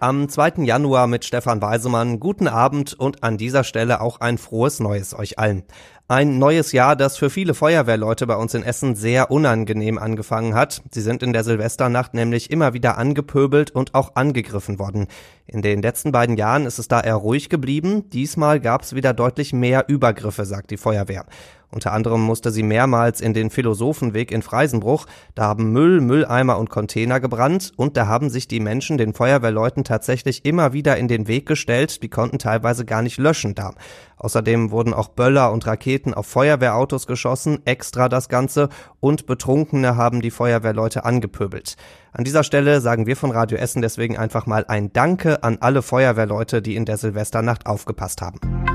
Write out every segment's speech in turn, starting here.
Am 2. Januar mit Stefan Weisemann. Guten Abend und an dieser Stelle auch ein frohes Neues euch allen. Ein neues Jahr, das für viele Feuerwehrleute bei uns in Essen sehr unangenehm angefangen hat. Sie sind in der Silvesternacht nämlich immer wieder angepöbelt und auch angegriffen worden. In den letzten beiden Jahren ist es da eher ruhig geblieben. Diesmal gab es wieder deutlich mehr Übergriffe, sagt die Feuerwehr. Unter anderem musste sie mehrmals in den Philosophenweg in Freisenbruch. Da haben Müll, Mülleimer und Container gebrannt und da haben sich die Menschen den Feuerwehrleuten tatsächlich immer wieder in den Weg gestellt. Die konnten teilweise gar nicht löschen da. Außerdem wurden auch Böller und Raketen auf Feuerwehrautos geschossen, extra das Ganze, und Betrunkene haben die Feuerwehrleute angepöbelt. An dieser Stelle sagen wir von Radio Essen deswegen einfach mal ein Danke an alle Feuerwehrleute, die in der Silvesternacht aufgepasst haben.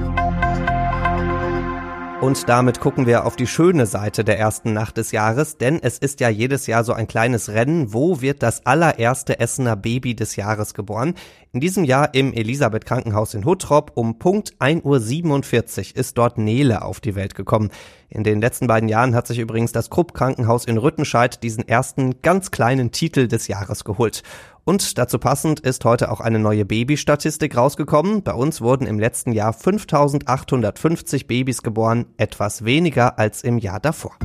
Und damit gucken wir auf die schöne Seite der ersten Nacht des Jahres, denn es ist ja jedes Jahr so ein kleines Rennen. Wo wird das allererste Essener Baby des Jahres geboren? In diesem Jahr im Elisabeth Krankenhaus in Huttrop um Punkt 1.47 Uhr ist dort Nele auf die Welt gekommen. In den letzten beiden Jahren hat sich übrigens das Krupp Krankenhaus in Rüttenscheid diesen ersten ganz kleinen Titel des Jahres geholt. Und dazu passend ist heute auch eine neue Babystatistik rausgekommen. Bei uns wurden im letzten Jahr 5850 Babys geboren, etwas weniger als im Jahr davor.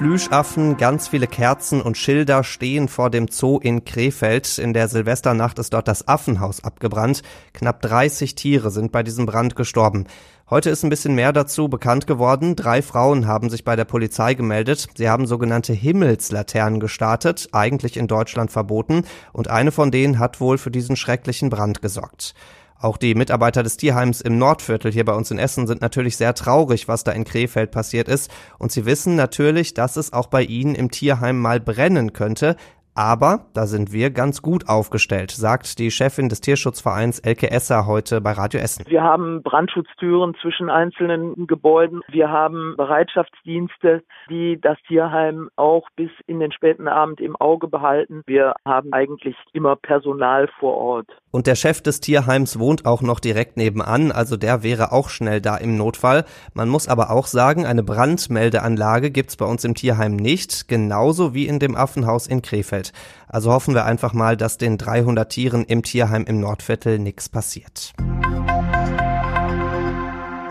Plüschaffen, ganz viele Kerzen und Schilder stehen vor dem Zoo in Krefeld. In der Silvesternacht ist dort das Affenhaus abgebrannt. Knapp 30 Tiere sind bei diesem Brand gestorben. Heute ist ein bisschen mehr dazu bekannt geworden. Drei Frauen haben sich bei der Polizei gemeldet. Sie haben sogenannte Himmelslaternen gestartet, eigentlich in Deutschland verboten, und eine von denen hat wohl für diesen schrecklichen Brand gesorgt. Auch die Mitarbeiter des Tierheims im Nordviertel hier bei uns in Essen sind natürlich sehr traurig, was da in Krefeld passiert ist. Und sie wissen natürlich, dass es auch bei ihnen im Tierheim mal brennen könnte. Aber da sind wir ganz gut aufgestellt, sagt die Chefin des Tierschutzvereins Elke Esser heute bei Radio Essen. Wir haben Brandschutztüren zwischen einzelnen Gebäuden. Wir haben Bereitschaftsdienste, die das Tierheim auch bis in den späten Abend im Auge behalten. Wir haben eigentlich immer Personal vor Ort. Und der Chef des Tierheims wohnt auch noch direkt nebenan, also der wäre auch schnell da im Notfall. Man muss aber auch sagen, eine Brandmeldeanlage gibt's bei uns im Tierheim nicht, genauso wie in dem Affenhaus in Krefeld. Also hoffen wir einfach mal, dass den 300 Tieren im Tierheim im Nordviertel nichts passiert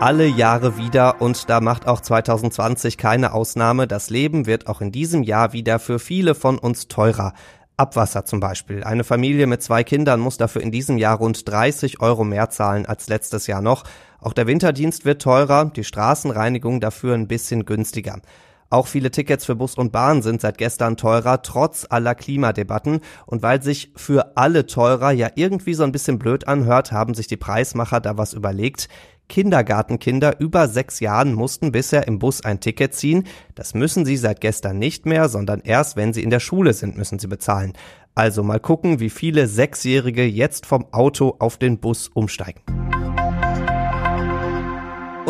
alle Jahre wieder und da macht auch 2020 keine Ausnahme. Das Leben wird auch in diesem Jahr wieder für viele von uns teurer. Abwasser zum Beispiel. Eine Familie mit zwei Kindern muss dafür in diesem Jahr rund 30 Euro mehr zahlen als letztes Jahr noch. Auch der Winterdienst wird teurer, die Straßenreinigung dafür ein bisschen günstiger. Auch viele Tickets für Bus und Bahn sind seit gestern teurer, trotz aller Klimadebatten. Und weil sich für alle teurer ja irgendwie so ein bisschen blöd anhört, haben sich die Preismacher da was überlegt. Kindergartenkinder über sechs Jahren mussten bisher im Bus ein Ticket ziehen. Das müssen sie seit gestern nicht mehr, sondern erst wenn sie in der Schule sind, müssen sie bezahlen. Also mal gucken, wie viele Sechsjährige jetzt vom Auto auf den Bus umsteigen.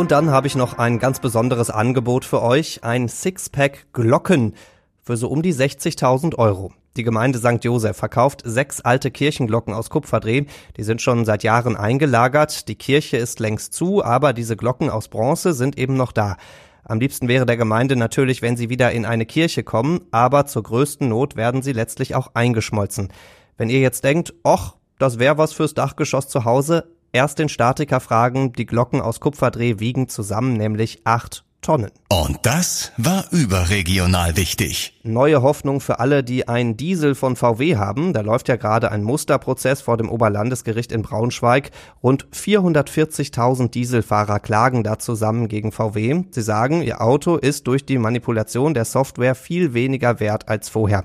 Und dann habe ich noch ein ganz besonderes Angebot für euch, ein Sixpack Glocken für so um die 60.000 Euro. Die Gemeinde St. Josef verkauft sechs alte Kirchenglocken aus Kupferdreh. Die sind schon seit Jahren eingelagert. Die Kirche ist längst zu, aber diese Glocken aus Bronze sind eben noch da. Am liebsten wäre der Gemeinde natürlich, wenn sie wieder in eine Kirche kommen, aber zur größten Not werden sie letztlich auch eingeschmolzen. Wenn ihr jetzt denkt, och, das wäre was fürs Dachgeschoss zu Hause, erst den Statiker fragen, die Glocken aus Kupferdreh wiegen zusammen nämlich acht Tonnen. Und das war überregional wichtig. Neue Hoffnung für alle, die einen Diesel von VW haben. Da läuft ja gerade ein Musterprozess vor dem Oberlandesgericht in Braunschweig. Rund 440.000 Dieselfahrer klagen da zusammen gegen VW. Sie sagen, ihr Auto ist durch die Manipulation der Software viel weniger wert als vorher.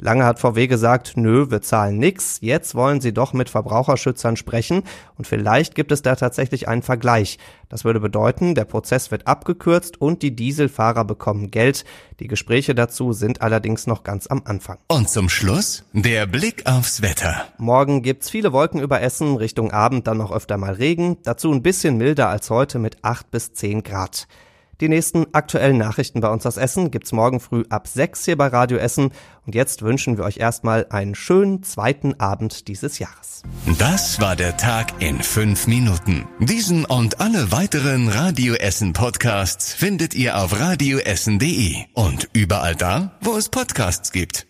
Lange hat VW gesagt, nö, wir zahlen nix. Jetzt wollen sie doch mit Verbraucherschützern sprechen und vielleicht gibt es da tatsächlich einen Vergleich. Das würde bedeuten, der Prozess wird abgekürzt und die Dieselfahrer bekommen Geld. Die Gespräche dazu sind allerdings noch ganz am Anfang. Und zum Schluss der Blick aufs Wetter. Morgen gibt's viele Wolken über Essen, Richtung Abend dann noch öfter mal Regen, dazu ein bisschen milder als heute mit 8 bis 10 Grad. Die nächsten aktuellen Nachrichten bei uns aus Essen gibt's morgen früh ab 6 hier bei Radio Essen. Und jetzt wünschen wir euch erstmal einen schönen zweiten Abend dieses Jahres. Das war der Tag in fünf Minuten. Diesen und alle weiteren Radio Essen Podcasts findet ihr auf radioessen.de und überall da, wo es Podcasts gibt.